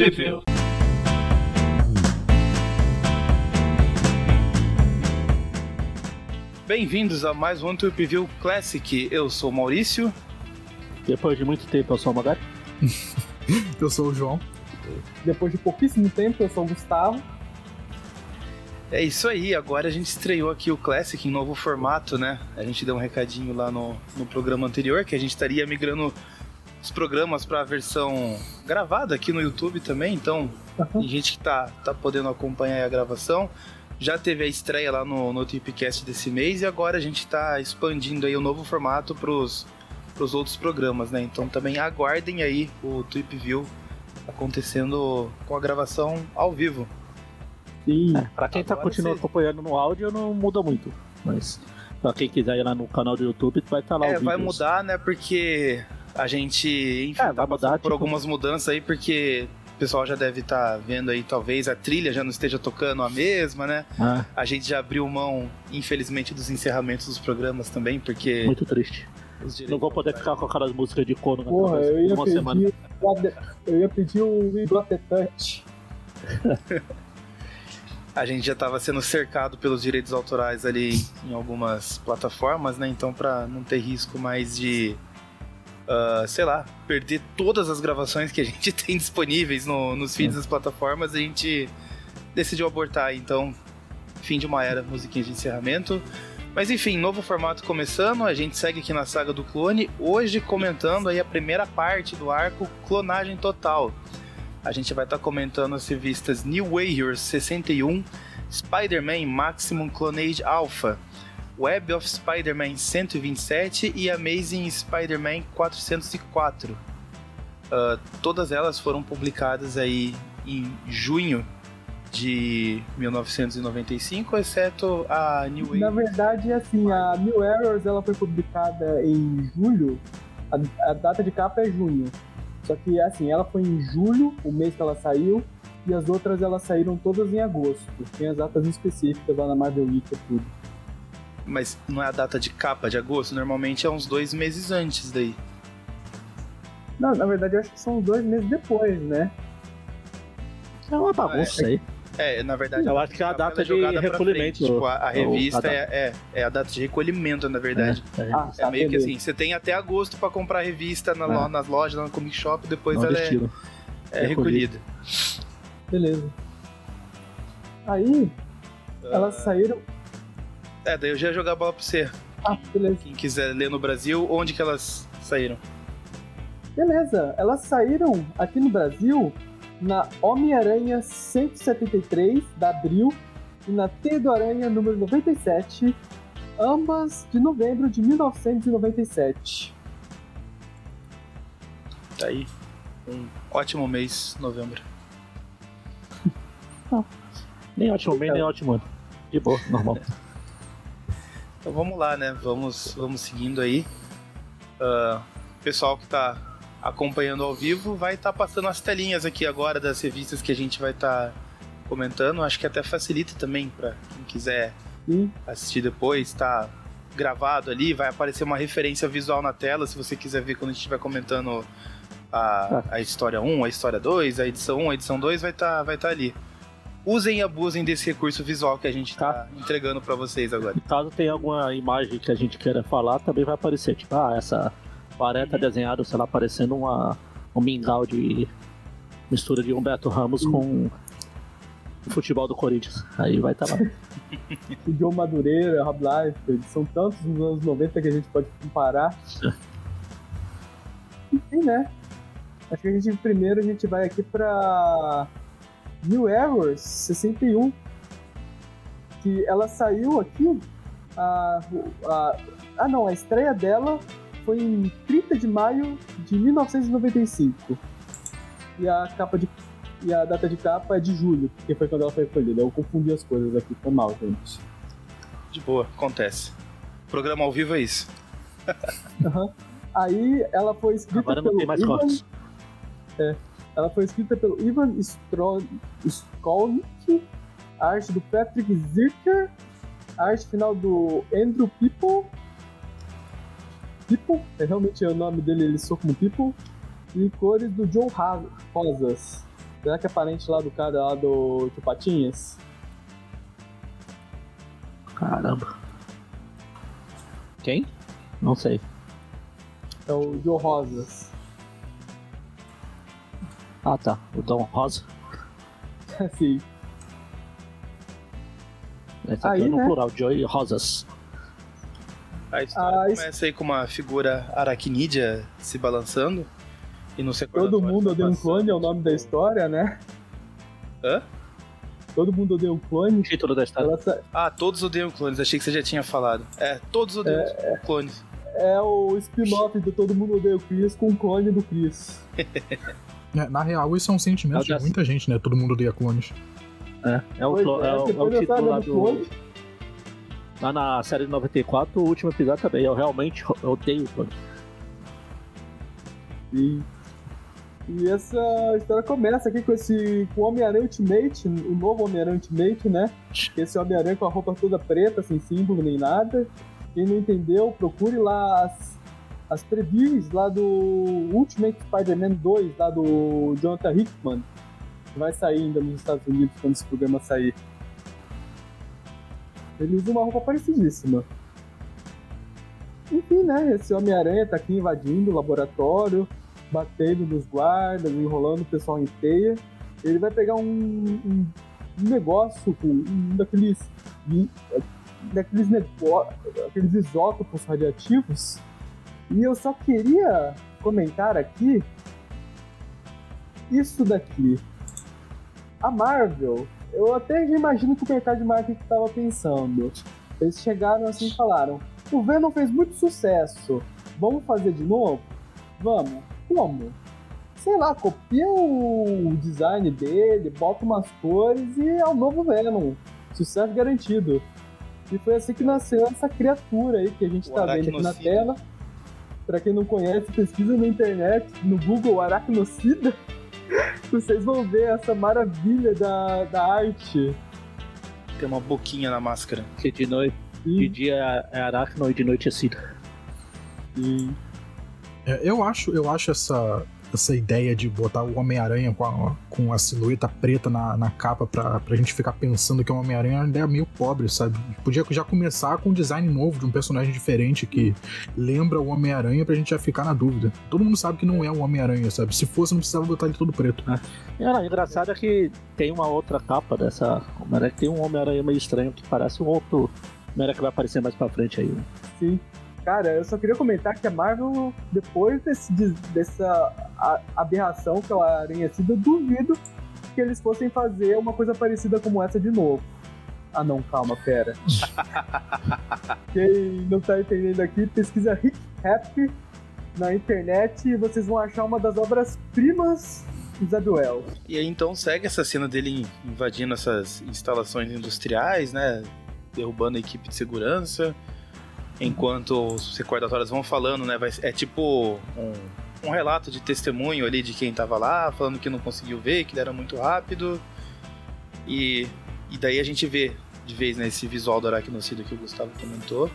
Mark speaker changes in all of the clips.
Speaker 1: Review.
Speaker 2: Bem-vindos a mais um Trip View Classic. Eu sou o Maurício.
Speaker 3: Depois de muito tempo, eu sou o Magari.
Speaker 4: eu sou o João.
Speaker 5: Depois de pouquíssimo tempo, eu sou o Gustavo.
Speaker 2: É isso aí, agora a gente estreou aqui o Classic em novo formato, né? A gente deu um recadinho lá no, no programa anterior que a gente estaria migrando os programas para a versão gravada aqui no YouTube também, então uhum. tem gente que tá, tá podendo acompanhar a gravação. Já teve a estreia lá no, no Tipcast desse mês e agora a gente está expandindo aí o novo formato para os outros programas, né? Então também aguardem aí o Trip View acontecendo com a gravação ao vivo.
Speaker 3: Sim. É, pra quem tá continuando você... acompanhando no áudio, não muda muito. Mas pra quem quiser ir lá no canal do YouTube, vai estar tá lá
Speaker 2: é, o vídeo. vai mudar, né? Porque a gente, enfim, é, tá mudar, por tipo... algumas mudanças aí, porque o pessoal já deve estar tá vendo aí, talvez a trilha já não esteja tocando a mesma, né? Ah. A gente já abriu mão, infelizmente, dos encerramentos dos programas também, porque.
Speaker 3: Muito triste. Não vou poder ficar com aquelas músicas de cono na
Speaker 5: Porra, eu ia uma pedir, semana. Eu ia pedir o Touch.
Speaker 2: a gente já estava sendo cercado pelos direitos autorais ali em algumas plataformas, né? Então, para não ter risco mais de, uh, sei lá, perder todas as gravações que a gente tem disponíveis no, nos feeds das plataformas, a gente decidiu abortar. Então, fim de uma era, musiquinha de encerramento. Mas enfim, novo formato começando, a gente segue aqui na saga do clone, hoje comentando aí a primeira parte do arco Clonagem Total a gente vai estar tá comentando as revistas New Warriors 61, Spider-Man Maximum Clonage Alpha, Web of Spider-Man 127 e Amazing Spider-Man 404. Uh, todas elas foram publicadas aí em junho de 1995, exceto a New Wave.
Speaker 5: Na verdade, assim, a New Errors ela foi publicada em julho. A, a data de capa é junho. Só que assim, ela foi em julho, o mês que ela saiu, e as outras elas saíram todas em agosto. Tem as datas específicas lá na Marvel Week e tudo.
Speaker 2: Mas não é a data de capa de agosto? Normalmente é uns dois meses antes daí.
Speaker 5: Não, na verdade eu acho que são dois meses depois, né?
Speaker 3: É uma bagunça é, aí.
Speaker 2: É, na verdade.
Speaker 3: Eu acho que é a data de recolhimento.
Speaker 2: Tipo, a, a revista é, é, é, a data de recolhimento, na verdade. É, é. Ah, é meio que assim, você tem até agosto para comprar a revista na, é. nas lojas, lá no Comic Shop, depois Não ela é, é recolhida.
Speaker 5: Beleza. Aí, uh... elas saíram.
Speaker 2: É, daí eu já ia jogar a bola pra você.
Speaker 5: Ah, beleza.
Speaker 2: Quem quiser ler no Brasil, onde que elas saíram?
Speaker 5: Beleza, elas saíram aqui no Brasil na Homem-Aranha 173 da Abril e na Teia do Aranha número 97, ambas de novembro de 1997.
Speaker 2: Tá aí. Um ótimo mês, novembro.
Speaker 3: Não. Nem ótimo mês, nem ótimo ano. De boa, normal.
Speaker 2: Então vamos lá, né? Vamos, vamos seguindo aí. Uh, pessoal que tá acompanhando ao vivo, vai estar tá passando as telinhas aqui agora das revistas que a gente vai estar tá comentando. Acho que até facilita também para quem quiser assistir depois, tá gravado ali, vai aparecer uma referência visual na tela se você quiser ver quando a gente estiver comentando a, a história 1, a história 2, a edição 1, a edição 2, vai estar tá, vai tá ali. Usem e abusem desse recurso visual que a gente está tá entregando para vocês agora.
Speaker 3: Caso tenha alguma imagem que a gente queira falar, também vai aparecer. Tipo, ah, essa Pareta uhum. desenhado, sei lá, parecendo uma, um mingau de mistura de Humberto Ramos uhum. com o futebol do Corinthians. Aí vai estar tá lá.
Speaker 5: o John Madureira, Rob Life, são tantos nos anos 90 que a gente pode comparar. Enfim, né? Acho que a gente primeiro a gente vai aqui pra New Errors 61. Que ela saiu aqui. A, a, ah não, a estreia dela foi em 30 de maio de 1995. E a capa de e a data de capa é de julho, porque foi quando ela foi escolhida. Eu confundi as coisas aqui, foi mal, gente.
Speaker 2: De boa, acontece. programa ao vivo é isso.
Speaker 5: uhum. Aí ela foi escrita
Speaker 3: Agora não pelo tem mais
Speaker 5: Ivan... É, ela foi escrita pelo Ivan. Skolnick, arte do Patrick Zirker, arte final do Andrew People People, é realmente o nome dele, ele soa como People, e cores do Joe Rosas. Será que é parente lá do cara lá do Tio Patinhas?
Speaker 3: Caramba. Quem? Não sei.
Speaker 5: É o Joe Rosas.
Speaker 3: Ah tá, o Dom Rosa.
Speaker 5: Assim.
Speaker 3: Esse aqui
Speaker 5: Aí,
Speaker 3: é no
Speaker 5: né?
Speaker 3: plural, Joey Rosas.
Speaker 2: A história
Speaker 5: Ah, isso-
Speaker 2: começa aí com uma figura aracnídea se balançando. E no
Speaker 5: Todo mundo odeia um clone, é o nome da história, né?
Speaker 2: Hã?
Speaker 5: Todo mundo odeia um clone.
Speaker 3: Título da história.
Speaker 5: Ela
Speaker 2: Ah, todos odeiam clones. Achei que você já tinha falado. É, todos odeiam clones.
Speaker 5: É o spin-off do Todo Mundo Odeia o Chris com o clone do Chris.
Speaker 4: É, na real, isso é um sentimento
Speaker 3: É
Speaker 4: de muita gente, né? Todo mundo odeia clones.
Speaker 3: É, é o, clo-
Speaker 5: é,
Speaker 3: é o- é o
Speaker 5: dessa
Speaker 3: título lá
Speaker 5: do.
Speaker 3: Lá na série de 94, o último episódio também. Eu realmente odeio o clone.
Speaker 5: E, e essa história começa aqui com esse com o Homem-Aranha Ultimate, o novo Homem-Aranha Ultimate, né? Esse Homem-Aranha com a roupa toda preta, sem símbolo nem nada. Quem não entendeu, procure lá as, as previews lá do Ultimate Spider-Man 2, lá do Jonathan Hickman. Que vai sair ainda nos Estados Unidos quando esse programa sair. Ele usa uma roupa parecidíssima. Enfim, né? Esse Homem-Aranha tá aqui invadindo o laboratório, batendo nos guardas, enrolando o pessoal em teia. Ele vai pegar um, um- um negócio, com um daqueles. daqueles negócios. aqueles isótopos radiativos. E eu só queria comentar aqui isso daqui. A Marvel, eu até já imagino que o mercado de marketing estava pensando. Eles chegaram assim e falaram: o Venom fez muito sucesso, vamos fazer de novo? Vamos. Como? Sei lá, copia o design dele, bota umas cores e é o novo Venom. Sucesso garantido. E foi assim que nasceu essa criatura aí que a gente
Speaker 2: O
Speaker 5: tá vendo aqui na tela. Pra quem não conhece, pesquisa na internet, no Google Aracnocida. Vocês vão ver essa maravilha da, da arte.
Speaker 2: Tem uma boquinha na máscara.
Speaker 3: Que de noite, de dia é aracno e de noite é cida.
Speaker 5: e
Speaker 4: É, eu acho, eu acho essa, essa ideia de botar o Homem-Aranha com a, com a silhueta preta na, na capa pra, pra gente ficar pensando que é um Homem-Aranha é uma ideia meio pobre, sabe? Podia já começar com um design novo de um personagem diferente que lembra o Homem-Aranha pra gente já ficar na dúvida. Todo mundo sabe que não é o Homem-Aranha, sabe? Se fosse, não precisava botar ele todo preto.
Speaker 3: E, olha, engraçado é que tem uma outra capa dessa Homem-Aranha, que tem um Homem-Aranha meio estranho que parece um outro Homem-Aranha que vai aparecer mais pra frente aí. né?
Speaker 5: sim. Cara, eu só queria comentar que a Marvel, depois desse, des- dessa aberração que é a Aranha Cida, eu duvido que eles fossem fazer uma coisa parecida como essa de novo. Ah não, calma, pera. Quem não tá entendendo aqui, pesquisa Rick Happy na internet e vocês vão achar uma das obras-primas do Zaduel.
Speaker 2: E aí então segue essa cena dele invadindo essas instalações industriais, né? Derrubando a equipe de segurança. Enquanto os recordatórios vão falando, né? Vai, é tipo um, um relato de testemunho ali de quem tava lá, falando que não conseguiu ver, que ele era muito rápido. E, e daí a gente vê de vez né, esse visual do aracnocida que o Gustavo comentou.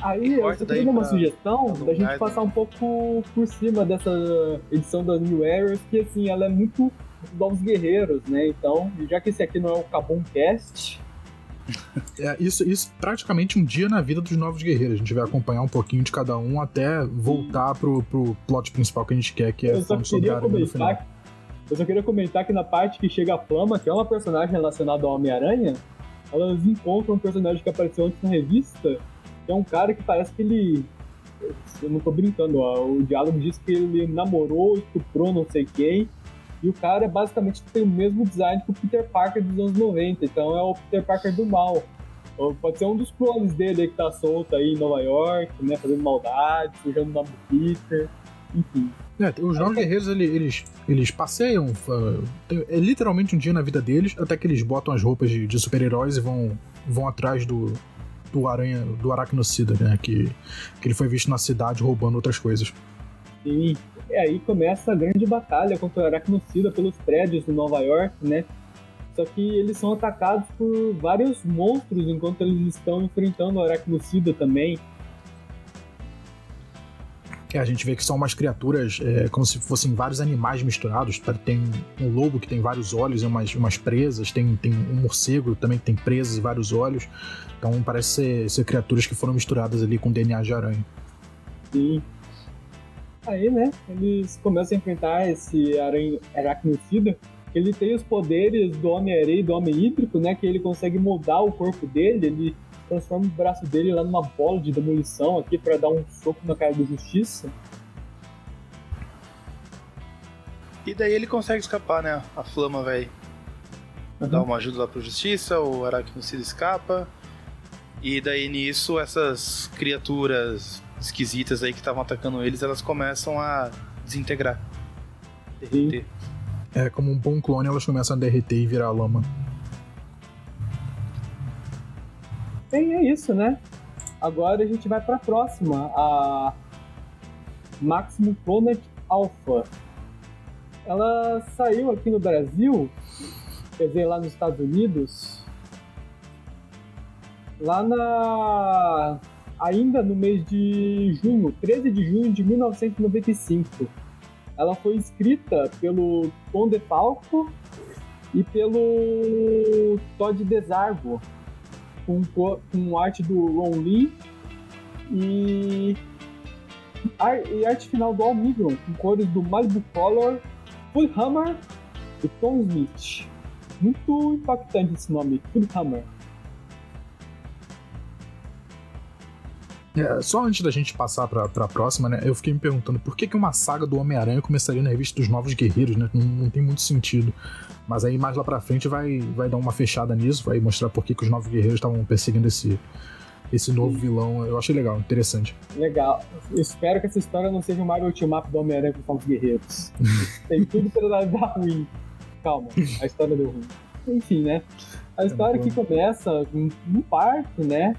Speaker 5: Aí
Speaker 2: E
Speaker 5: eu só queria uma
Speaker 2: pra-
Speaker 5: sugestão
Speaker 2: pra
Speaker 5: da gente passar um pouco por cima dessa edição das New Eras, que assim, ela é muito Novos Guerreiros, né? Então, já que esse aqui não é o Kabum Cast,
Speaker 4: É, isso, isso praticamente um dia na vida dos novos guerreiros. A gente vai acompanhar um pouquinho de cada um até voltar pro, pro plot principal que a gente quer, que é
Speaker 5: eu só queria comentar. Eu só queria comentar que na parte que chega a Flama, que é uma personagem relacionada ao Homem-Aranha, elas encontram um personagem que apareceu antes na revista, que é um cara que parece que ele. Eu não tô brincando, ó, o diálogo diz que ele namorou, estuprou não sei quem, e o cara basicamente tem o mesmo design que o Peter Parker dos anos 90, então é o Peter Parker do mal. Ou pode ser um dos clones dele aí que tá solto aí em Nova York, né, fazendo maldade, sujando o nome do Peter, enfim.
Speaker 4: É, os novos guerreiros, ele- eles, eles passeiam. é literalmente um dia na vida deles, até que eles botam as roupas de, de super-heróis e vão, vão atrás do, do aranha, do aracnocida, né? Que, que ele foi visto na cidade roubando outras coisas.
Speaker 5: E, e aí começa a grande batalha contra o Aracnocida pelos prédios de Nova York, né? Só que eles são atacados por vários monstros enquanto eles estão enfrentando o Aracnocida também.
Speaker 4: É, a gente vê que são umas criaturas é, como se fossem vários animais misturados. tá? Tem um lobo que tem vários olhos e umas, umas presas, tem, tem um morcego também que tem presas e vários olhos. Então parece ser, ser criaturas que foram misturadas ali com DNA de aranha.
Speaker 5: Sim. Aí, né, eles começam a enfrentar esse aranha aracnocida. Ele tem os poderes do Homem-Areia e do Homem Hídrico, né, que ele consegue moldar o corpo dele, ele transforma o braço dele lá numa bola de demolição aqui pra dar um soco na cara do Justiça.
Speaker 2: E daí ele consegue escapar, né? A Flama vai dar uma ajuda lá pro Justiça, o Aracnocida escapa. E daí nisso, essas criaturas esquisitas aí que estavam atacando eles, elas começam a desintegrar. Derreter.
Speaker 4: É, como um bom clone, elas começam a derreter e virar lama.
Speaker 5: E é isso, né? Agora a gente vai pra próxima, a Maximum Planet Alpha. Ela saiu aqui no Brasil, quer dizer, lá nos Estados Unidos, lá na. Ainda no mês de junho, 13 de junho de 1995. Ela foi escrita pelo Tom DeFalco e pelo Todd Desargo, com, co- com arte do Ron Lee e, e arte final do Al Migron, com cores do Malibu Color, Full Hammer e Tom Smith. Muito impactante esse nome, Full Hammer.
Speaker 4: É, só antes da gente passar pra, pra próxima, né? Eu fiquei me perguntando por que, que uma saga do Homem-Aranha começaria na revista dos Novos Guerreiros, né? Não, não tem muito sentido. Mas aí mais lá pra frente vai, vai dar uma fechada nisso, vai mostrar por que, que os Novos Guerreiros estavam perseguindo esse, esse novo vilão. Eu achei legal, interessante.
Speaker 5: Legal. Eu espero que essa história não seja o Marvel Ultimap do Homem-Aranha com os Guerreiros. Tem tudo pra dar ruim. Calma, a história deu ruim. Enfim, né? A história que começa em um parque, né?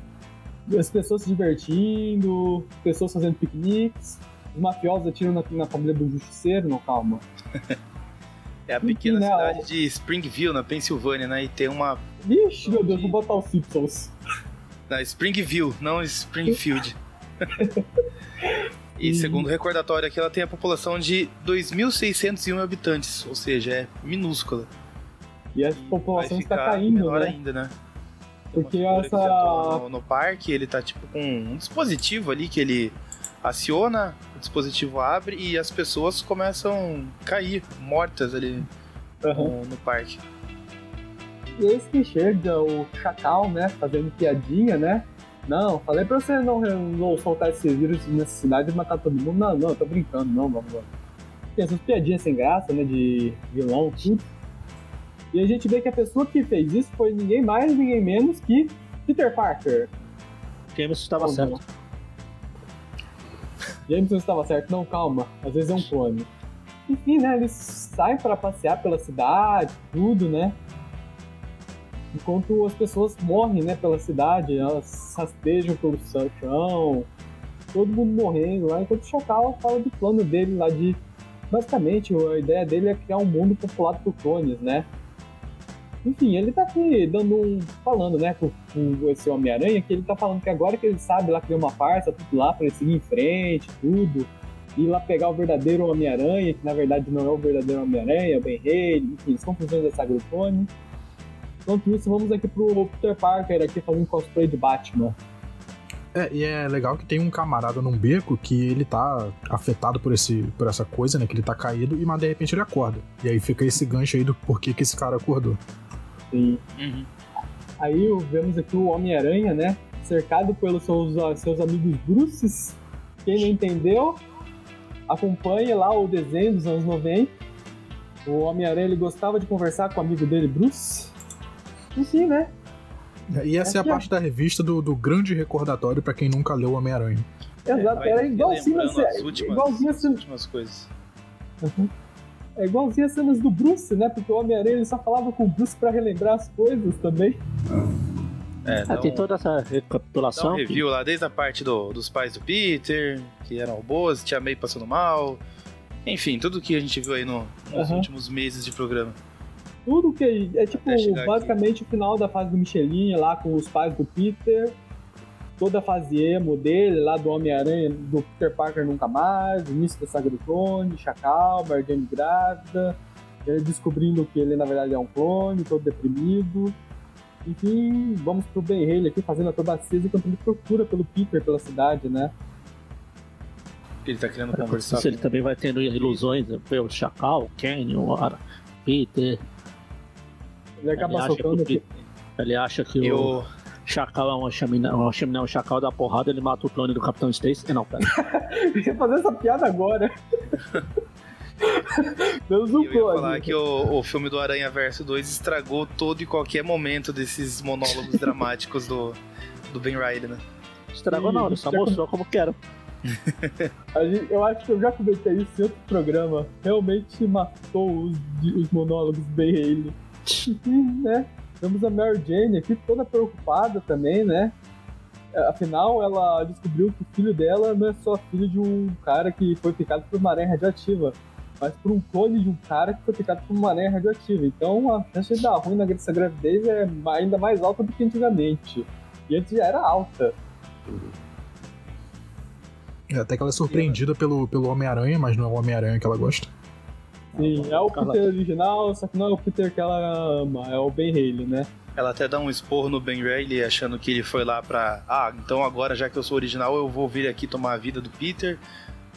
Speaker 5: As pessoas se divertindo, pessoas fazendo piqueniques, os mafiosos atiram na, na família do justiceiro, não, calma.
Speaker 2: É a pequena
Speaker 5: Não.
Speaker 2: cidade de Springville, na Pensilvânia, né? E tem uma.
Speaker 5: Vixe, meu Deus, vou botar os Simpsons.
Speaker 2: Na Springville, não Springfield. e segundo o recordatório aqui, ela tem a população de 2.601 habitantes, ou seja, é minúscula.
Speaker 5: E a
Speaker 2: E
Speaker 5: população está caindo,
Speaker 2: menor
Speaker 5: né?
Speaker 2: ainda, né?
Speaker 5: Porque essa-
Speaker 2: No, no parque, ele tá tipo com um dispositivo ali que ele aciona, o dispositivo abre e as pessoas começam a cair mortas ali
Speaker 5: Aham.
Speaker 2: no, no parque.
Speaker 5: E eis que chega o Chacal, né? Fazendo piadinha, né? Não, falei pra você não, não soltar esse vírus nessa cidade e matar todo mundo. Não, não, eu tô brincando, não, vamos lá. Tem essas piadinhas sem graça, né? De vilão, tudo. E a gente vê que a pessoa que fez isso foi ninguém mais, ninguém menos que Peter Parker.
Speaker 3: James estava certo.
Speaker 5: Jameson estava certo, não, calma, às vezes é um clone. Enfim, né, eles saem para passear pela cidade, tudo, né? Enquanto as pessoas morrem, né, pela cidade, elas rastejam pelo chão, todo mundo morrendo lá, enquanto o Chacal fala do plano dele lá de. Basicamente, a ideia dele é criar um mundo populado por clones, né? Enfim, ele tá aqui dando um. falando, né, com, com esse Homem-Aranha, que ele tá falando que agora que ele sabe lá criar uma farsa, tudo lá, pra ele seguir em frente, tudo. Ir lá pegar o verdadeiro Homem-Aranha, que na verdade não é o verdadeiro Homem-Aranha, é o Ben Reilly, enfim, eles estão fazendo essa agrofone. Enquanto isso, vamos aqui pro Peter Parker aqui fazendo cosplay de Batman.
Speaker 4: É, e é legal que tem um camarada num beco que ele tá afetado por, esse, por essa coisa, né? Que ele tá caído, e mas de repente ele acorda. E aí fica esse gancho aí do porquê que esse cara acordou.
Speaker 5: E
Speaker 2: Uhum.
Speaker 5: aí vemos aqui o Homem-Aranha, né? Cercado pelos seus, ah, seus amigos Bruces. Quem não entendeu, acompanhe lá o desenho dos anos 90. O Homem-Aranha ele gostava de conversar com o amigo dele, Bruce. Enfim, né?
Speaker 4: E essa é a
Speaker 5: Aqui, ó.
Speaker 4: parte da revista do, do grande recordatório pra quem nunca leu Homem-Aranha.
Speaker 5: Exato,
Speaker 2: vai
Speaker 5: era igualzinho, a
Speaker 2: as últimas-
Speaker 5: igualzinho, a
Speaker 2: As
Speaker 5: cena-
Speaker 2: últimas coisas.
Speaker 5: É igualzinho as cenas do Bruce, né? Porque o Homem-Aranha só falava com o Bruce pra relembrar as coisas também.
Speaker 2: É,
Speaker 3: Ah,
Speaker 2: dá
Speaker 3: tem
Speaker 2: um-
Speaker 3: toda essa
Speaker 2: Dá
Speaker 3: recapitulação.
Speaker 2: um
Speaker 3: que-
Speaker 2: review lá, desde a parte do- dos pais do Peter, que eram boas, Tia May passando mal. Enfim, tudo que a gente viu aí no- nos
Speaker 5: Aham.
Speaker 2: últimos meses de programa.
Speaker 5: Tudo que é tipo
Speaker 2: Até chegar
Speaker 5: basicamente o final da fase do Michelin lá com os pais do Peter. Toda a fase emo dele, lá do Homem-Aranha, do Peter Parker Nunca Mais, início da saga do clone, Chacal, Mary Jane grávida, ele descobrindo que ele na verdade é um clone, todo deprimido. Enfim, vamos pro Ben Haley aqui fazendo a acrobacias enquanto ele procura pelo Peter pela cidade, né?
Speaker 2: Ele tá querendo conversar.
Speaker 3: Se ele também vai tendo ilusões, ver o Chacal, o Kenny, o Ara, Peter.
Speaker 5: Ele acaba
Speaker 3: acha que
Speaker 5: soltando
Speaker 3: o
Speaker 5: aqui.
Speaker 3: Peter- Ele acha que o
Speaker 2: Eu,
Speaker 3: Chacal é uma chaminé, uma chaminé, um Chacal da porrada, ele mata o clone do Capitão Stacy. Eh, Não, pera.
Speaker 5: Eu ia fazer essa piada agora. Um
Speaker 2: eu ia falar que o, o filme do Aranha Verso 2 estragou todo e qualquer momento desses monólogos dramáticos do, do Ben Riley, né?
Speaker 3: Estragou não, ele só
Speaker 5: Já-
Speaker 3: mostrou como que era.
Speaker 5: A gente- eu acho que eu já comentei isso em outro programa. Realmente matou os, os monólogos bem ele. Enfim, né? Temos a Mary Jane aqui toda preocupada também, né? É, Afinal, ela descobriu que o filho dela não é só filho de um cara que foi picado por uma aranha radioativa, mas por um clone de um cara que foi picado por uma aranha radioativa. Então a chance de dar ruim nessa gravidez é ainda mais alta do que antigamente. E antes já era alta.
Speaker 4: Até que ela é surpreendida pelo, pelo Homem-Aranha, mas não é o Homem-Aranha que ela gosta.
Speaker 5: Sim, é o
Speaker 3: Carla-
Speaker 5: Peter original, só que não é o Peter que ela ama, é o Ben Haley, né?
Speaker 2: Ela até dá um esporro no Ben Riley, achando que ele foi lá pra. Ah, então agora já que eu sou original, eu vou vir aqui tomar a vida do Peter.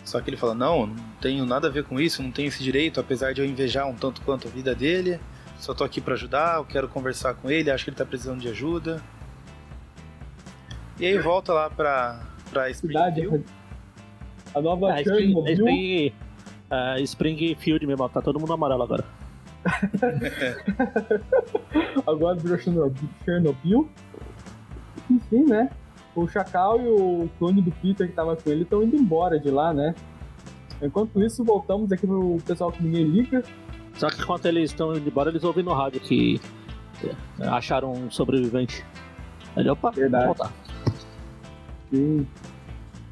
Speaker 2: Só que ele fala: Não, não tenho nada a ver com isso, não tenho esse direito, apesar de eu invejar um tanto quanto a vida dele. Só tô aqui pra ajudar, eu quero conversar com ele, acho que ele tá precisando de ajuda. E aí volta lá pra, pra
Speaker 5: Cidade,
Speaker 2: Springfield.
Speaker 5: a nova
Speaker 3: Ah, Spring,
Speaker 5: Chernobyl.
Speaker 3: Spring, ah, Springfield mesmo, tá todo mundo amarelo agora.
Speaker 5: agora virou Chernobyl. Chernobyl. Enfim, né? O Chacal e o clone do Peter que tava com ele estão indo embora de lá, né? Enquanto isso, voltamos aqui pro pessoal que ninguém liga.
Speaker 3: Só que enquanto eles estão indo embora, eles ouvem no rádio que eh, acharam um sobrevivente. Ele, opa,
Speaker 5: Verdade.
Speaker 3: vamos voltar.
Speaker 5: E,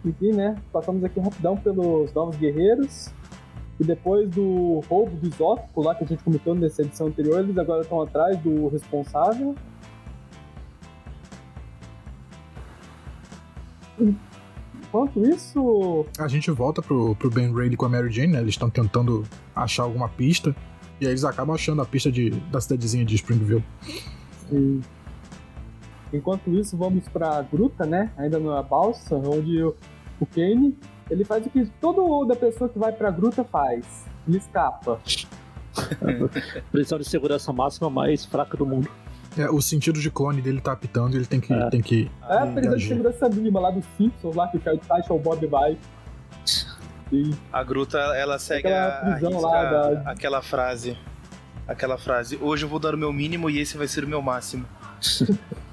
Speaker 5: enfim, né? Passamos aqui rapidão pelos novos guerreiros. E depois do roubo do isótopo lá que a gente comentou nessa edição anterior, eles agora estão atrás do responsável. Enquanto isso,
Speaker 4: A gente volta pro, pro Ben Reilly com a Mary Jane, né? Eles estão tentando achar alguma pista. E aí eles acabam achando a pista de, da cidadezinha de Springville.
Speaker 5: E... Enquanto isso, vamos pra gruta, né? Ainda na balsa, onde o, o Kane ele faz o que todo da pessoa que vai pra gruta faz. Ele escapa.
Speaker 3: Prisão de segurança máxima mais fraca do mundo.
Speaker 4: É, o sentido de clone dele tá apitando e ele tem que.
Speaker 3: É.
Speaker 4: Tem que
Speaker 5: É a prisão de segurança mínima lá dos Simpsons, lá que o Charlie Tacha ou o Bob vai.
Speaker 2: A gruta, ela segue
Speaker 5: Aquela
Speaker 2: a, risca
Speaker 5: lá da-
Speaker 2: aquela frase. Aquela frase, hoje eu vou dar o meu mínimo e esse vai ser o meu máximo.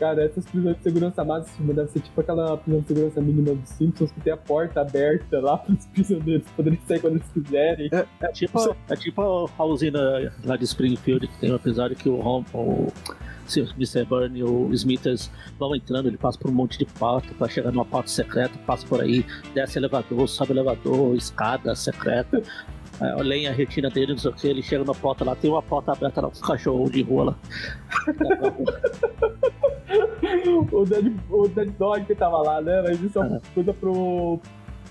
Speaker 5: Cara, essas prisões de segurança máxima deve ser tipo aquela prisão de segurança mínima dos Simpsons que tem a porta aberta lá para os prisioneiros poderem sair quando eles quiserem.
Speaker 3: É tipo, é tipo a usina lá de Springfield, que tem um episódio que o, Hom- o, Mr. Burn e o Smithers vão entrando, ele passa por um monte de porta pra chegar numa porta secreta, passa por aí, desce elevador, sobe elevador, escada secreta. É, olhem a retina dele, não sei o que, ele chega na porta lá, tem uma porta aberta lá com um cachorro de rua lá.
Speaker 5: o, Dead, o Dead Dog que tava lá, né? Mas isso é uma coisa pro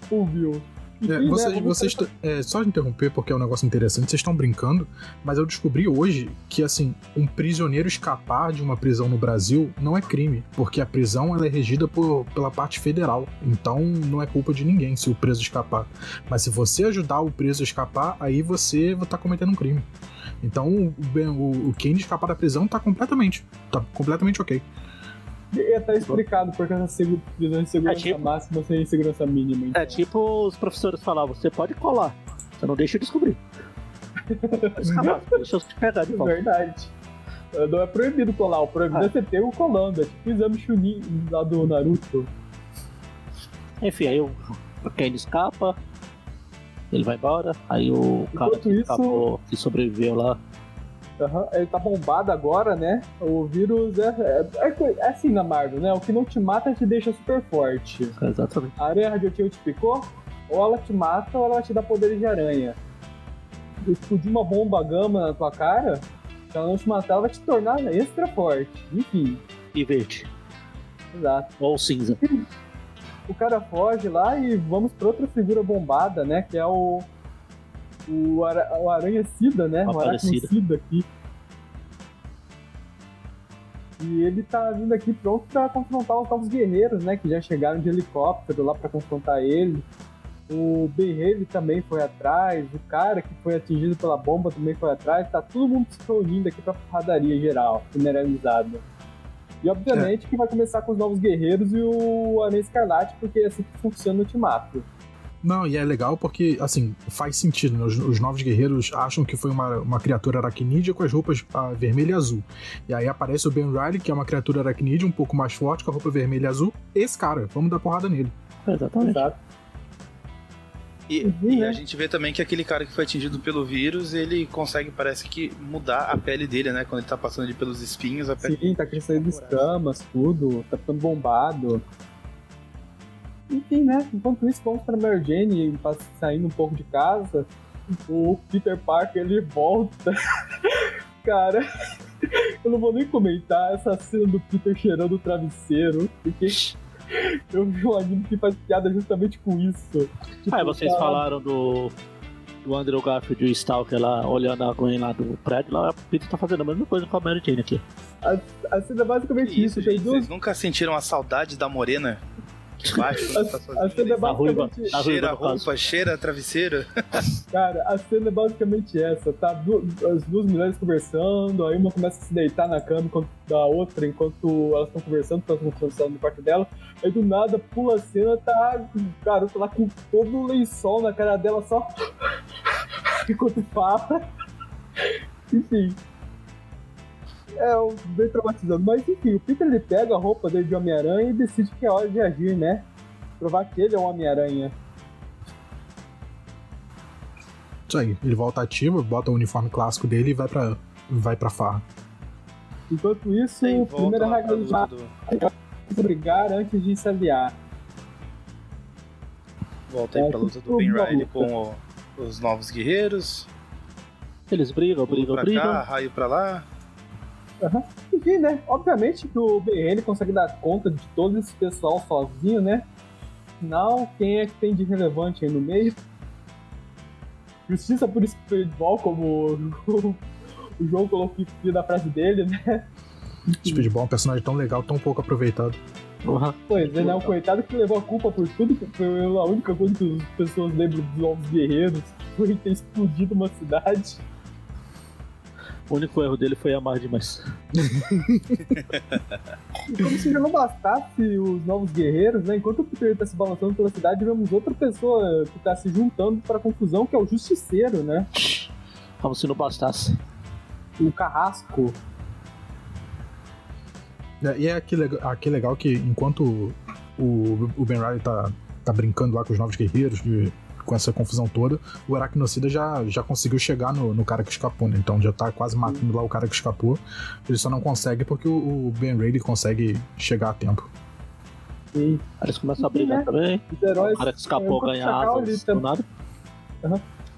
Speaker 5: Fulvio.
Speaker 4: É,
Speaker 5: Enfim, né,
Speaker 4: vocês, vocês é, só de interromper, porque é um negócio interessante, vocês estão brincando, mas eu descobri hoje que, assim, um prisioneiro escapar de uma prisão no Brasil não é crime, porque a prisão ela é regida por, pela parte federal, então não é culpa de ninguém se o preso escapar. Mas se você ajudar o preso a escapar, aí você tá cometendo um crime. Então o, o, o Kane escapar da prisão tá completamente, tá completamente ok.
Speaker 5: E tá explicado porque essa prisão de segurança
Speaker 3: É tipo-
Speaker 5: máxima sem segurança mínima. então.
Speaker 3: É tipo os professores falavam, você pode colar, você não deixa eu descobrir. Escapar, deixa eu te pegar de
Speaker 5: É
Speaker 3: volta.
Speaker 5: verdade. Não é proibido colar, o proibido
Speaker 3: Ah.
Speaker 5: é você ter o colando. É tipo o exame Chunin lá do Naruto.
Speaker 3: Enfim, aí o Kane escapa, ele vai embora, aí o cara
Speaker 5: Enquanto
Speaker 3: que,
Speaker 5: isso-
Speaker 3: escapou, que sobreviveu lá,
Speaker 5: Aham, Ele tá bombado agora, né? O vírus é, é, é é assim na Marvel, né? O que não te mata te deixa super forte.
Speaker 3: exatamente.
Speaker 5: A aranha radioativa te picou, ou ela te mata ou ela te dá poderes de aranha. Explodir uma bomba gama na tua cara, se ela não te matar, ela vai te tornar extra forte. Enfim.
Speaker 3: E verde.
Speaker 5: Exato.
Speaker 3: Ou cinza.
Speaker 5: O cara foge lá e vamos pra outra figura bombada, né? Que é o. O, ara, o Aranha Cida, né?
Speaker 3: O
Speaker 5: O
Speaker 3: Aparecida.
Speaker 5: Aracnocida aqui. E ele tá vindo aqui pronto pra confrontar os novos guerreiros, né? Que já chegaram de helicóptero lá pra confrontar ele. O Ben também foi atrás, o cara que foi atingido pela bomba também foi atrás. Tá todo mundo se reunindo aqui pra porradaria geral, generalizada. E obviamente que vai começar com os novos guerreiros e o Aranha Escarlate, porque é assim que funciona o Ultimato.
Speaker 4: Não, e é legal porque, assim, faz sentido, né? Os, os novos guerreiros acham que foi uma, uma criatura aracnídea com as roupas ah, vermelha e azul. E aí aparece o Ben Riley, que é uma criatura aracnídea um pouco mais forte, com a roupa vermelha e azul. Esse cara, vamos dar porrada nele.
Speaker 3: Exatamente.
Speaker 5: Exato.
Speaker 2: E,
Speaker 5: Uhum,
Speaker 2: e
Speaker 5: né?
Speaker 2: a gente vê também que aquele cara que foi atingido pelo vírus, ele consegue, parece que, mudar a pele dele, né? Quando ele tá passando ali pelos espinhos, a pele
Speaker 5: Sim, tá crescendo escamas, tudo, tá ficando bombado. Enfim, né? Enquanto isso, vamos pra Mary Jane, tá saindo um pouco de casa. O Peter Parker, ele volta. Cara, eu não vou nem comentar essa cena do Peter cheirando o travesseiro, porque eu vi um anime que faz piada justamente com isso. Tipo,
Speaker 3: Aí vocês
Speaker 5: tá-
Speaker 3: falaram do, do Andrew Garfield e o Stalker lá olhando a Gwen lá do prédio, lá o Peter tá fazendo a mesma coisa com a Mary Jane aqui.
Speaker 5: A cena é basicamente isso.
Speaker 2: isso, gente?
Speaker 5: duas
Speaker 2: Vocês nunca sentiram a saudade da morena? Bate quando tá
Speaker 5: A cena é?
Speaker 3: Da ruiva,
Speaker 5: basicamente.
Speaker 3: ruiva
Speaker 2: Cheira roupa, cheira travesseiro.
Speaker 5: Cara, a cena é basicamente essa, tá? Du- as duas mulheres conversando, aí uma começa a se deitar na cama enquanto da outra, enquanto elas estão conversando, estão conversando no quarto dela, aí do nada pula a cena, tá o garoto lá com todo o lençol na cara dela só enquanto fala. Enfim. É bem traumatizando. Mas enfim, o Peter ele pega a roupa dele de Homem-Aranha e decide que é hora de agir, né? Provar que ele é um Homem-Aranha.
Speaker 4: Isso aí, ele volta ativo, bota o uniforme clássico dele e vai pra, vai pra farra.
Speaker 5: Enquanto isso, já
Speaker 2: luta do...
Speaker 5: é brigar antes de se aliar.
Speaker 2: Volta aí
Speaker 5: É,
Speaker 2: pra luta do Ben Riley com o- os novos guerreiros.
Speaker 3: Eles brigam, brigam,
Speaker 2: pra
Speaker 3: brigam.
Speaker 2: cá, raio pra lá.
Speaker 5: Enfim, né? Obviamente que o BN consegue dar conta de todo esse pessoal sozinho, né? Afinal, quem é que tem de relevante aí no meio? Justiça por Speedball, como o, o João colocou aqui na frase dele, né?
Speaker 4: Speedball é um personagem tão legal, tão pouco aproveitado.
Speaker 3: Porra.
Speaker 5: Pois é, né? O coitado que levou a culpa por tudo, que foi a única coisa que as pessoas lembram dos Novos Guerreiros, foi ter explodido uma cidade.
Speaker 3: O único erro dele foi amar demais.
Speaker 5: E como se já não bastasse os novos guerreiros, né? Enquanto o Peter tá se balançando pela cidade, vemos outra pessoa que tá se juntando pra confusão, que é o Justiceiro, né?
Speaker 3: Como se não bastasse.
Speaker 5: O Carrasco.
Speaker 4: É, E é aqui, aqui legal que enquanto o, o Ben Riley tá, tá brincando lá com os novos guerreiros, de- com essa confusão toda, o Aracnocida já, já conseguiu chegar no, no cara que escapou, né? Então já tá quase matando lá o cara que escapou. Ele só não consegue porque o, o Ben Riley consegue chegar a tempo.
Speaker 5: E
Speaker 3: Aí eles começam a brigar
Speaker 5: Né?
Speaker 3: também.
Speaker 5: os heróis.
Speaker 3: O cara que escapou
Speaker 5: enquanto o
Speaker 3: ganha
Speaker 5: Chacal ali
Speaker 3: asas do nada.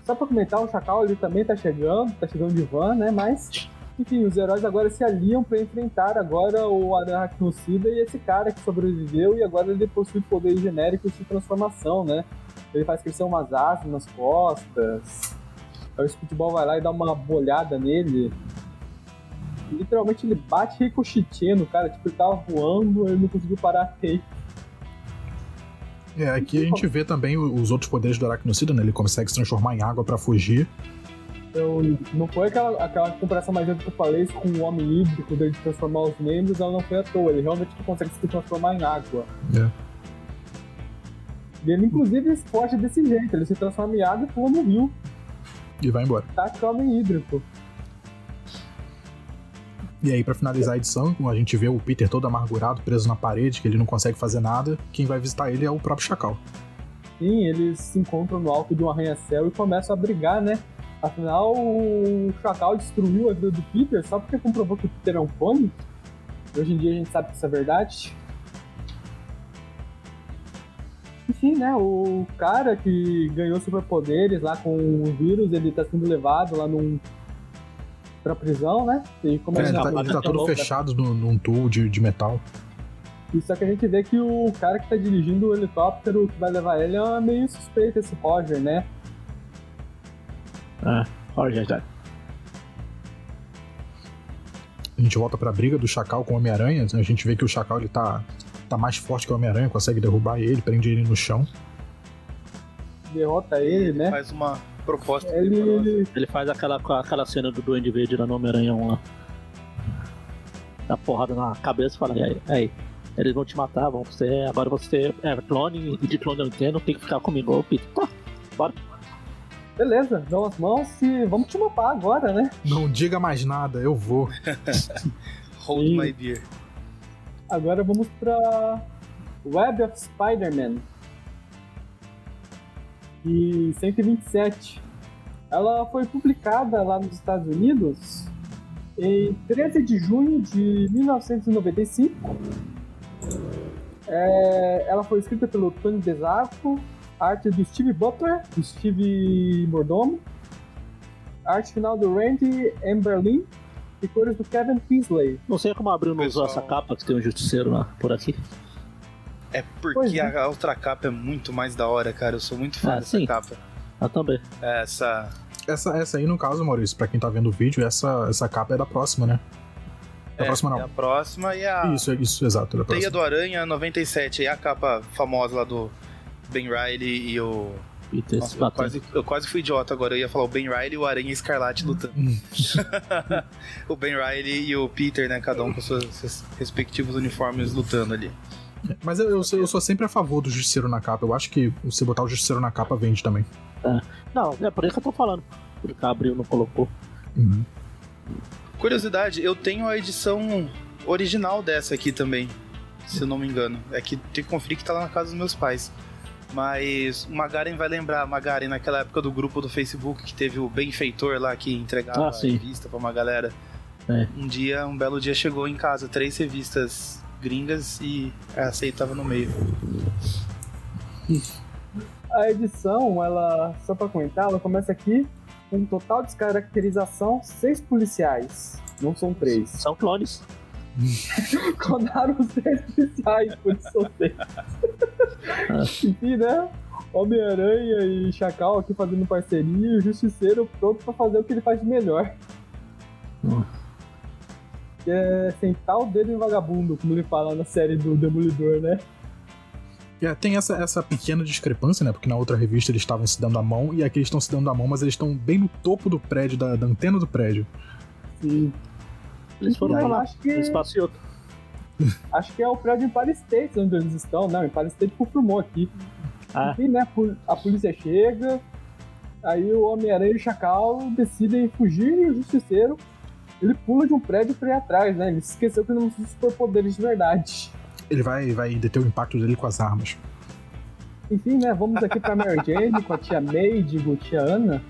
Speaker 5: Só pra comentar, o Chacal ali também tá chegando, tá chegando de van, né? Mas, enfim, os heróis agora se aliam pra enfrentar agora o Aracnocida e esse cara que sobreviveu e agora ele possui poderes genéricos de transformação, né? Ele faz crescer umas asas nas costas. Aí o Speedball vai lá e dá uma bolhada nele. Literalmente ele bate ricocheteando, cara. Tipo, ele tava voando, ele não conseguiu parar a tempo.
Speaker 4: É, aqui a gente vê também os outros poderes do Aracnocida, né? Ele consegue se transformar em água pra fugir.
Speaker 5: Então, não foi aquela, aquela comparação mais que eu falei com o homem híbrido de transformar os membros, ela não foi à toa. Ele realmente consegue se transformar em água.
Speaker 4: É.
Speaker 5: E ele, inclusive, foge desse jeito. Ele se transforma em água e pula no rio.
Speaker 4: E vai embora.
Speaker 5: Tá homem hídrico.
Speaker 4: E aí, pra finalizar a edição, a gente vê o Peter todo amargurado, preso na parede, que ele não consegue fazer nada. Quem vai visitar ele é o próprio Chacal.
Speaker 5: Sim, eles se encontram no alto de um arranha-céu e começam a brigar, né? Afinal, o Chacal destruiu a vida do Peter só porque comprovou que o Peter é um clone. Hoje em dia a gente sabe que isso é verdade. Enfim, né? O cara que ganhou superpoderes lá com o vírus, ele tá sendo levado lá num. pra prisão, né? E
Speaker 4: É,
Speaker 5: começa
Speaker 4: ele,
Speaker 5: a
Speaker 4: tá, ele tá todo fechado no- num tubo de, de metal.
Speaker 5: E só que a gente vê que o cara que tá dirigindo o helicóptero que vai levar ele é meio suspeito, esse Roger, né?
Speaker 3: É, Roger já.
Speaker 4: A gente volta pra briga do Chacal com o Homem-Aranha. A gente vê que o Chacal ele tá, tá mais forte que o Homem-Aranha, consegue derrubar ele, prende ele no chão.
Speaker 5: Derrota ele, né?
Speaker 2: Faz uma proposta tenebrosa.
Speaker 5: Ele.
Speaker 3: Ele faz aquela, aquela cena do Duende Verde lá no Homem-Aranha 1 lá. Dá porrada na cabeça e fala, e aí, aí, eles vão te matar, vão ser. Agora você é clone, e de clone eu entendo, tem que ficar comigo. Peter, tá, bora.
Speaker 5: Beleza, dão as mãos e vamos te matar agora, né?
Speaker 4: Não diga mais nada, eu vou.
Speaker 2: Hold
Speaker 5: Sim.
Speaker 2: my beer.
Speaker 5: Agora vamos pra Web of Spider-Man. E 127. Ela foi publicada lá nos Estados Unidos em 13 de junho de 1995. É, ela foi escrita pelo Tony DeSarco, arte do Steve Butler, do Steve Mordomo, arte final do Randy Emberlin e cores do Kevin Pinsley.
Speaker 3: Não sei como abriu não usou essa capa que tem um justiceiro lá por aqui.
Speaker 2: É porque
Speaker 5: é.
Speaker 2: a outra capa é muito mais da hora, cara. Eu sou muito fã
Speaker 3: Ah,
Speaker 2: dessa
Speaker 3: sim.
Speaker 2: capa.
Speaker 3: Eu também.
Speaker 2: É, Essa.
Speaker 4: Essa, essa aí, no caso, Maurício, pra quem tá vendo o vídeo, essa, essa capa é da próxima, né? Da
Speaker 2: é,
Speaker 4: próxima
Speaker 2: é
Speaker 4: não.
Speaker 2: a próxima e a.
Speaker 4: Isso, é isso, exato, da
Speaker 2: Teia do Aranha 97. E a capa famosa lá do Ben Riley e o.
Speaker 3: Peter
Speaker 2: Nossa,
Speaker 3: se
Speaker 2: eu, quase, eu quase fui idiota agora. Eu ia falar o Ben Riley e o Aranha Escarlate lutando.
Speaker 4: Hum.
Speaker 2: o Ben Riley e o Peter, né? Cada um com seus, seus respectivos uniformes lutando ali.
Speaker 4: Mas eu, eu, sou, eu sou sempre a favor do Justiceiro na capa. Eu acho que você botar o Justiceiro na capa vende também.
Speaker 3: Não, é por isso que eu tô falando. Porque abriu não colocou.
Speaker 4: Uhum.
Speaker 2: Curiosidade, eu tenho a edição original dessa aqui também, se eu não me engano. É que tem que conferir que tá lá na casa dos meus pais. Mas o Magaren vai lembrar, Magaren, naquela época do grupo do Facebook que teve o benfeitor lá que entregava
Speaker 3: Ah, sim.
Speaker 2: revista pra uma galera.
Speaker 3: É.
Speaker 2: Um dia, um belo dia chegou em casa, três revistas gringas e essa aí tava no meio.
Speaker 5: A edição, ela, só pra comentar, ela começa aqui com um total descaracterização, seis policiais. Não são três.
Speaker 3: São clones.
Speaker 5: Clonaram os três policiais, por isso são seis. Enfim, né? Homem-Aranha e Chacal aqui fazendo parceria e o Justiceiro pronto pra fazer o que ele faz de melhor.
Speaker 3: Hum.
Speaker 5: Que é sentar o dedo em vagabundo, como ele fala na série do Demolidor, né?
Speaker 4: É, tem essa, essa pequena discrepância, né? Porque na outra revista eles estavam se dando a mão e aqui eles estão se dando a mão, mas eles estão bem no topo do prédio, da, da antena do prédio.
Speaker 5: Sim.
Speaker 3: Eles foram lá.
Speaker 5: acho que-
Speaker 3: Espaço e outro.
Speaker 5: Acho que é o prédio Empire State onde eles estão. Não, Empire State confirmou aqui.
Speaker 3: Ah.
Speaker 5: Enfim, né? A polícia chega, aí o Homem-Aranha e o Chacal decidem fugir e o Justiceiro ele pula de um prédio pra ir atrás, né? Ele esqueceu que não são superpoderes de verdade.
Speaker 4: Ele vai, vai deter o impacto dele com as armas.
Speaker 5: Enfim, né? Vamos aqui pra Mary Jane com a tia May, digo, tia Ana.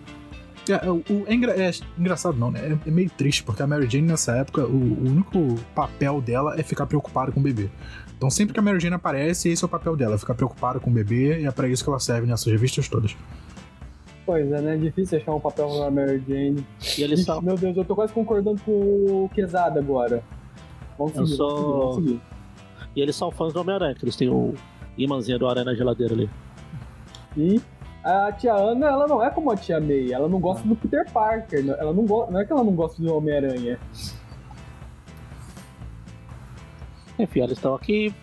Speaker 4: É, o, o- é engra- é engraçado não, né? É, é meio triste, porque a Mary Jane nessa época, o, o único papel dela é ficar preocupada com o bebê. Então sempre que a Mary Jane aparece, esse é o papel dela, ficar preocupada com o bebê, e é pra isso que ela serve nessas revistas todas.
Speaker 5: Pois é, né? Difícil achar um papel pra Mary Jane.
Speaker 3: E são.
Speaker 5: Meu Deus, eu tô quase concordando com o Quesada agora. Vamos seguir,
Speaker 3: sou-
Speaker 5: vamos seguir.
Speaker 3: E eles são fãs do Homem-Aranha, que eles têm o imãzinho do Aranha na geladeira ali.
Speaker 5: E a tia Ana, ela não é como a tia May, ela não gosta do Peter Parker, ela não, não é que ela não gosta do Homem-Aranha.
Speaker 3: Enfim, eles estão aqui,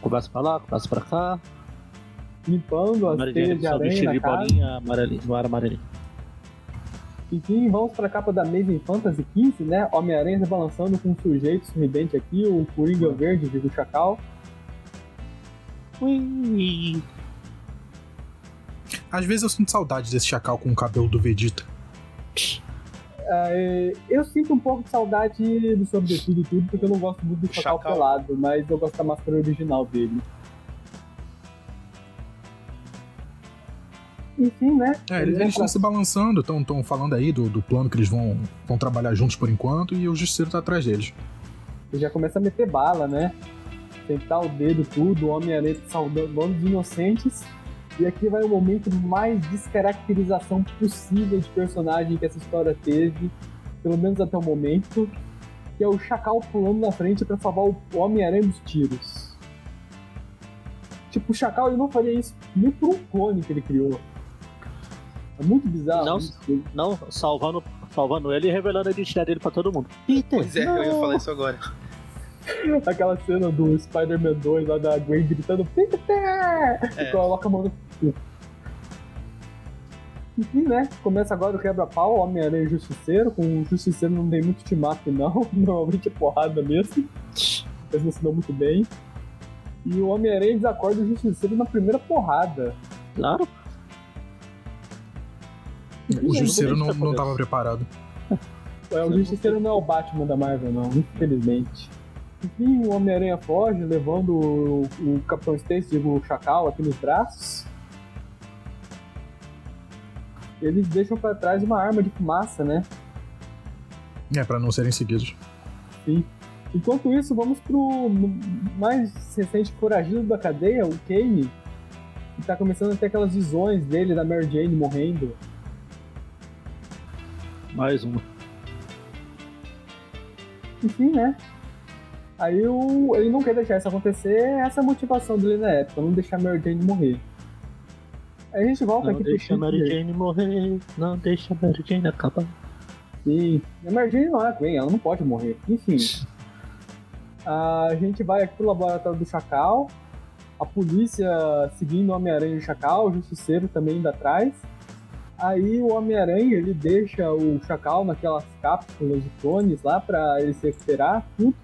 Speaker 3: conversa pra lá, conversa pra cá.
Speaker 5: Limpando as
Speaker 3: Jane
Speaker 5: de aranha
Speaker 3: vestido
Speaker 5: na
Speaker 3: de
Speaker 5: casa.
Speaker 3: bolinha amarelinha, no ar amarelinho.
Speaker 5: Enfim, vamos pra capa da Amazing Fantasy 15, né? Homem-Aranha se balançando com um sujeito sorridente aqui, o Coringa Verde, digo Chacal.
Speaker 3: Ui.
Speaker 4: Às vezes eu sinto saudade desse chacal com o cabelo do Vegeta.
Speaker 5: É, eu sinto um pouco de saudade do Sobretudo e tudo, porque eu não gosto muito do Chacal,
Speaker 2: Chacal.
Speaker 5: pelado, mas eu gosto da máscara original dele. Enfim, né?
Speaker 4: É,
Speaker 5: Eles
Speaker 4: eles
Speaker 5: vão
Speaker 4: estão
Speaker 5: pra-
Speaker 4: se balançando, estão falando aí do, do plano que eles vão, vão trabalhar juntos por enquanto, e o Justiceiro tá atrás deles.
Speaker 5: Ele já começa a meter bala, né? Tentar o dedo, tudo, o Homem-Aranha saudando os inocentes. E aqui vai o momento mais descaracterização possível de personagem que essa história teve, pelo menos até o momento, que é o Chacal pulando na frente pra salvar o Homem-Aranha dos tiros. O Chacal ele não faria isso nem por um clone que ele criou. É muito bizarro.
Speaker 3: Não,
Speaker 5: isso.
Speaker 3: não salvando, salvando ele e revelando a identidade dele pra todo mundo. Peter,
Speaker 2: Pois é, eu ia falar isso agora.
Speaker 5: Aquela cena do Spider-Man 2 lá da Gwen gritando Peter! E
Speaker 2: É.
Speaker 5: coloca a mão Enfim, né? Começa agora o quebra-pau, Homem-Aranha e Justiceiro. Com o Justiceiro não tem muito team-up, não. Normalmente é porrada mesmo. Eles não se dão muito bem. E o Homem-Aranha desacorda o Justiceiro na primeira porrada.
Speaker 3: Claro.
Speaker 4: O Justiceiro
Speaker 3: não
Speaker 4: não, tava preparado.
Speaker 5: É, o Justiceiro não é o Batman da Marvel, não, infelizmente. Enfim, o Homem-Aranha foge, levando o, o Capitão Stacy, digo, o Chacal, aqui nos braços. Eles deixam pra trás uma arma de fumaça, né?
Speaker 4: É, pra não serem seguidos.
Speaker 5: Sim. Enquanto isso, vamos pro mais recente foragido da cadeia, o Kane, que tá começando a ter aquelas visões dele, da Mary Jane morrendo.
Speaker 3: Mais uma.
Speaker 5: Enfim, né? Aí o, ele não quer deixar isso acontecer, essa é a motivação dele na época, não deixar a Mary Jane morrer. A gente volta
Speaker 3: Não
Speaker 5: aqui
Speaker 3: deixa a
Speaker 5: pro
Speaker 3: Mary. Jane morrer. Não deixa a Mary Jane acabar.
Speaker 5: Sim, a Mary Jane não é a Gwen, ela não pode morrer. Enfim, a gente vai aqui pro laboratório do Chacal, a polícia seguindo o Homem-Aranha e o Chacal, o Justiceiro também indo atrás. Aí o Homem-Aranha ele deixa o Chacal naquelas cápsulas de clones lá pra ele se recuperar, tudo.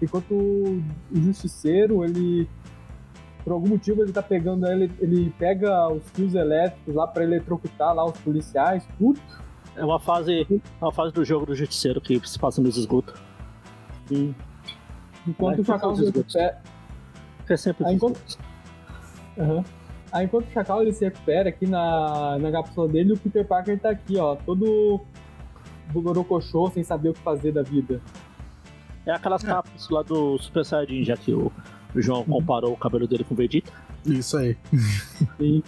Speaker 5: Enquanto o Justiceiro, ele. Por algum motivo ele tá pegando ele, ele pega os fios elétricos lá pra eletrocutar lá os policiais, tudo.
Speaker 3: É uma fase, é uma fase do jogo do Justiceiro que se passa nos esgotos.
Speaker 5: Sim. Enquanto
Speaker 3: Vai,
Speaker 5: o Chacal se recupera.
Speaker 3: É sempre
Speaker 5: Ah,
Speaker 3: nos
Speaker 5: enquanto-. Aham. Aí enquanto o Chacal ele se recupera aqui na, na cápsula dele, o Peter Parker tá aqui, ó, todo bugorocochô, sem saber o que fazer da vida.
Speaker 3: É aquelas cápsulas lá do Super Saiyajin, já que o, o João comparou o cabelo dele com o Vegeta.
Speaker 4: Isso aí.
Speaker 5: Sim.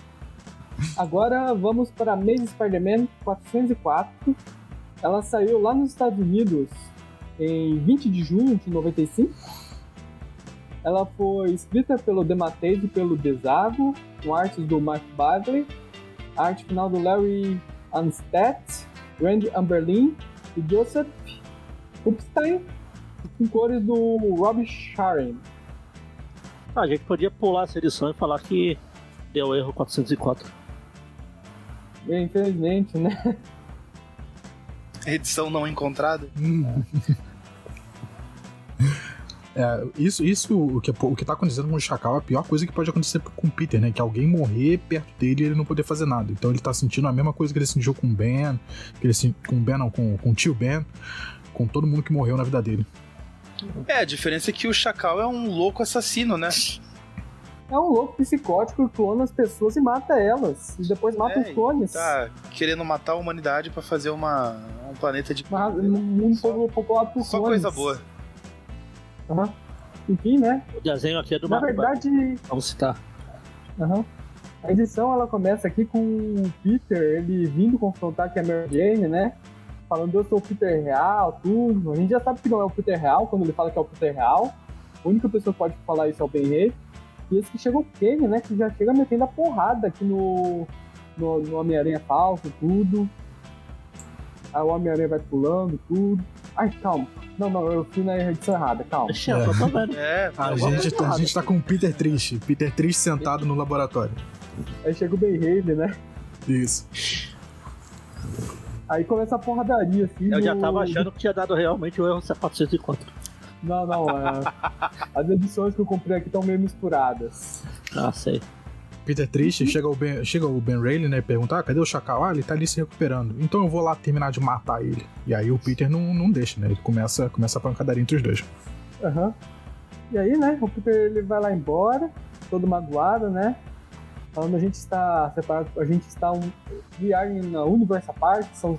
Speaker 5: Agora vamos para a Amazing Spider-Man 404. Ela saiu lá nos Estados Unidos em 20 de junho de 95. Ela foi escrita pelo Dematteis e pelo Desago, com artes do Mark Bagley, a arte final do Larry Anstett, Randy Amberlin e Joseph Upstein, com cores do Rob Sharon.
Speaker 3: Ah, a gente podia pular essa edição e falar que deu erro 404.
Speaker 5: E, infelizmente, né?
Speaker 2: Edição não encontrada.
Speaker 4: É, isso, isso o, que, o que tá acontecendo com o Chacal é a pior coisa que pode acontecer com o Peter, né? Que alguém morrer perto dele e ele não poder fazer nada. Então ele tá sentindo a mesma coisa que ele sentiu com o Ben, que ele sen- com o Ben, não, com, com o tio Ben, com todo mundo que morreu na vida dele.
Speaker 2: É, a diferença é que o Chacal é um louco assassino, né?
Speaker 5: É um louco psicótico que clona as pessoas e mata elas. E depois mata
Speaker 2: É,
Speaker 5: os clones.
Speaker 2: Tá querendo matar a humanidade pra fazer uma, um planeta de.
Speaker 5: Uma- Um mundo
Speaker 2: Só-
Speaker 5: po- populado por
Speaker 2: Só
Speaker 5: clones.
Speaker 2: coisa boa.
Speaker 5: Aham. Enfim, né?
Speaker 3: O desenho aqui é do
Speaker 5: Na verdade,
Speaker 3: Vamos citar.
Speaker 5: aham. a edição ela começa aqui com o Peter, ele vindo confrontar aqui a Mary Jane, né? Falando, eu sou o Peter real, tudo. A gente já sabe que não é o Peter real, quando ele fala que é o Peter real. A única pessoa que pode falar isso é o Ben Reilly. E esse que chega o Kane, né? Que já chega metendo a porrada aqui no, no, no Homem-Aranha falso, tudo. Aí o Homem-Aranha vai pulando, tudo. Ai, calma. Não, não, eu fui na edição errada, calma.
Speaker 3: Ixi, eu tô vendo.
Speaker 2: É,
Speaker 4: A,
Speaker 3: Eu
Speaker 4: gente, tá- a gente tá com o Peter triste. Peter triste sentado no laboratório.
Speaker 5: Aí chega o Ben Reilly, né?
Speaker 4: Isso.
Speaker 5: Aí começa a porradaria, assim.
Speaker 3: Eu já tava achando que tinha dado realmente o erro 404.
Speaker 5: Não, não, é... as edições que eu comprei aqui estão meio misturadas.
Speaker 3: Ah, sei.
Speaker 4: Peter triste, chega o Ben, chega o Ben Reilly, né? e Pergunta: ah, cadê o Chacal? Ah, ele tá ali se recuperando. Então eu vou lá terminar de matar ele. E aí o Peter não, não deixa, né? Ele começa, começa a pancadaria entre os dois.
Speaker 5: Aham. E aí, né, o Peter ele vai lá embora, todo magoado, né? Falando a gente está separado, a gente está um, we are in a universe apart, são,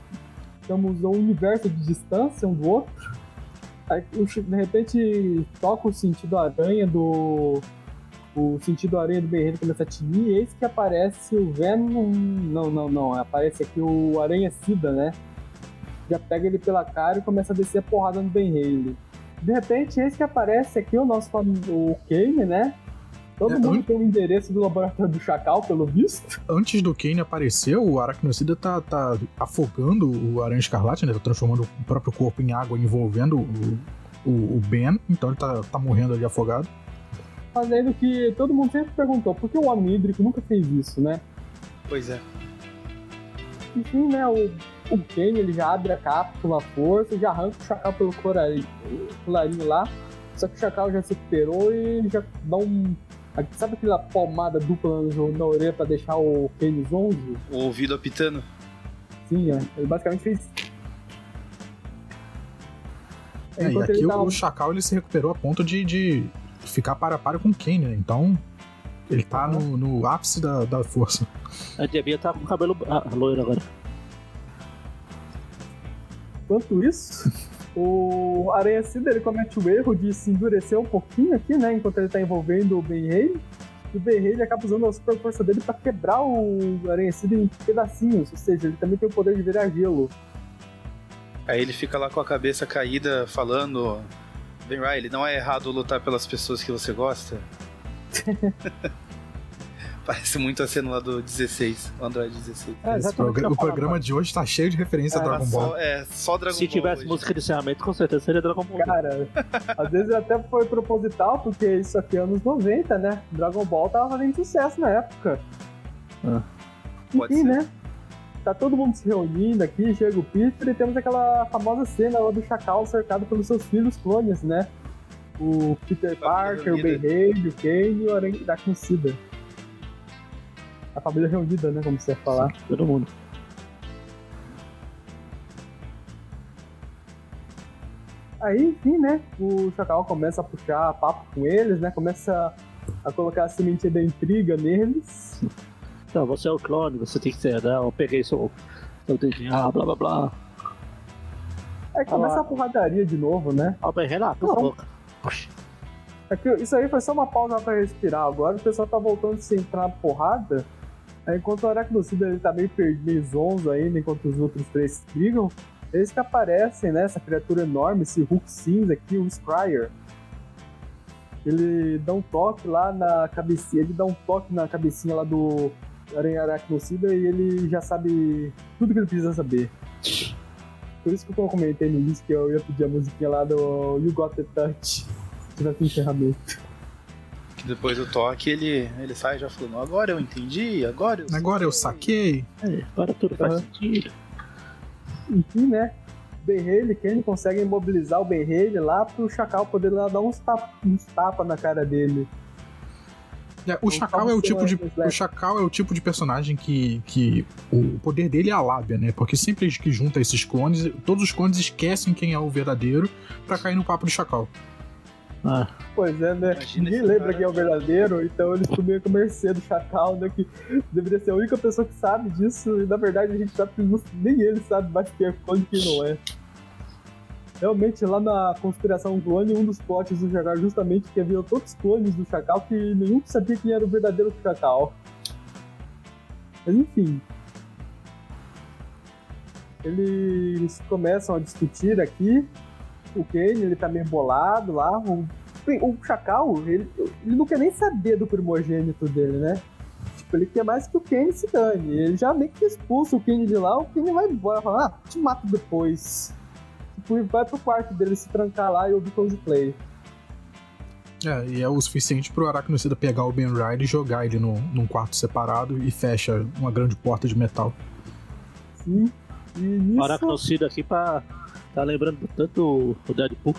Speaker 5: estamos um universo de distância um do outro. Aí, de repente, toca o sentido aranha do. O sentido aranha do Ben começa a tinir, e eis que aparece o Venom. Não, não, não. Aparece aqui o Aranha Sida, né? Já pega ele pela cara e começa a descer a porrada no Ben Haley. De repente, eis que aparece aqui o nosso o Kane, né? Todo
Speaker 4: É,
Speaker 5: mundo
Speaker 4: an-
Speaker 5: tem o endereço do laboratório do Chacal, pelo visto.
Speaker 4: Antes do Kane aparecer, o Aracnocida tá, tá afogando o Aranha Escarlate, né? Tá transformando o próprio corpo em água, envolvendo o, o, o Ben. Então ele tá, tá morrendo ali afogado.
Speaker 5: Fazendo que todo mundo sempre perguntou por que o Homem Hídrico nunca fez isso, né?
Speaker 2: Pois é.
Speaker 5: Enfim, né, o, o Kane ele já abre a capa com uma força, já arranca o Chacal pelo colarinho lá. Só que o Chacal já se recuperou e já dá um. Sabe aquela palmada dupla no- na orelha pra deixar o Kane zonzo?
Speaker 2: O ouvido apitando.
Speaker 5: Sim, é. Ele basicamente fez.
Speaker 4: É, e aqui
Speaker 5: ele
Speaker 4: o,
Speaker 5: tá-
Speaker 4: Chacal ele se recuperou a ponto de, de ficar para a para com o Kane, né? Então ele tá no, no ápice da, da força.
Speaker 3: A devia estar com o cabelo ah, loiro agora.
Speaker 5: Enquanto isso, o Aranha Cida ele comete o erro de se endurecer um pouquinho aqui, né? Enquanto ele tá envolvendo o Ben Rey. E o Ben Rey ele acaba usando a super força dele pra quebrar o Aranha Cida em pedacinhos. Ou seja, ele também tem o poder de virar gelo.
Speaker 2: Aí ele fica lá com a cabeça caída falando. Ben Riley, não é errado lutar pelas pessoas que você gosta? Parece muito a cena lá do 16, o Android 16.
Speaker 5: É,
Speaker 4: Esse
Speaker 5: o
Speaker 4: programa de hoje tá cheio de referência a Dragon Ball.
Speaker 2: Só, é, só Dragon
Speaker 3: Se
Speaker 2: Ball.
Speaker 3: tivesse
Speaker 2: hoje.
Speaker 3: música de encerramento, com certeza seria Dragon Ball.
Speaker 5: Cara, às vezes até foi proposital, porque isso aqui é anos 90, né? Dragon Ball tava fazendo sucesso na época.
Speaker 3: Ah.
Speaker 2: Pode
Speaker 5: Enfim,
Speaker 2: ser.
Speaker 5: né? Tá todo mundo se reunindo aqui, chega o Peter e temos aquela famosa cena lá do Chacal cercado pelos seus filhos clones, né? O Peter Parker, o Ben. Reilly, o Kane e o Aranha da Conhecida. A família reunida, né? Como você ia falar.
Speaker 3: Todo mundo.
Speaker 5: Aí, enfim, né? O Chacal começa a puxar papo com eles, né? Começa a colocar a sementinha da intriga neles.
Speaker 3: Então, você é o clone, você tem que ser, né? Eu peguei seu, seu DNA, blá blá blá.
Speaker 5: Aí começa
Speaker 3: lá.
Speaker 5: a porradaria de novo, né?
Speaker 3: Ó, bem, Renato,
Speaker 5: Não.
Speaker 3: boca. Puxa.
Speaker 5: É que isso aí foi só uma pausa pra respirar. Agora o pessoal tá voltando a se entrar na porrada. Enquanto o Aracnocida ele tá meio perdido, ainda, enquanto os outros três brigam, eles que aparecem, né? Essa criatura enorme, esse Hulk cinza aqui, o Scryer. Ele dá um toque lá na cabecinha, ele dá um toque na cabecinha lá do Aranha Aracnocida e ele já sabe tudo que ele precisa saber. Por isso que eu comentei no início que eu ia pedir a musiquinha lá do You Got the Touch. Tivesse encerramento.
Speaker 2: Depois do toque ele, ele sai já falando, agora eu entendi, agora eu
Speaker 4: Agora eu saquei.
Speaker 3: É, agora tudo faz
Speaker 5: Aham.
Speaker 3: sentido.
Speaker 5: Enfim, né? Ben Haley, Kenny consegue imobilizar o Ben Haley lá pro Chacal poder lá dar uns tapas uns tapa na cara dele.
Speaker 4: É, o
Speaker 5: Um
Speaker 4: Chacal é o tipo de
Speaker 5: sem
Speaker 4: o Chacal é o tipo de personagem que, que o poder dele é a lábia, né? Porque sempre que junta esses clones, todos os clones esquecem quem é o verdadeiro pra cair no papo do Chacal.
Speaker 3: Ah,
Speaker 5: Pois é, né?
Speaker 2: Imagina
Speaker 5: Ninguém lembra
Speaker 2: cara-
Speaker 5: quem é o verdadeiro, então eles meio com mercê do Chacal, né? Que deveria ser a única pessoa que sabe disso, e na verdade a gente sabe que não- nem ele sabe mais quem é clone e quem não é. Realmente, lá na Conspiração Clone, um dos plots do Chacal justamente que havia todos os clones do Chacal que nenhum sabia quem era o verdadeiro Chacal. Mas enfim. Eles começam a discutir aqui. O Kane, ele tá meio bolado lá. O, o Chacal, ele, ele não quer nem saber do primogênito dele, né? Tipo, ele quer mais que o Kane se dane. Ele já meio que expulsa o Kane de lá, o Kane vai embora, fala, ah, te mato depois. Tipo, e vai pro quarto dele se trancar lá e ouvir cosplay.
Speaker 4: É, e é o suficiente pro Aracnocida pegar o Ben Riley e jogar ele no, num quarto separado e fecha uma grande porta de metal.
Speaker 5: Sim. E nisso.
Speaker 3: o Aracnocida aqui pra. Tá lembrando tanto o Deadpool.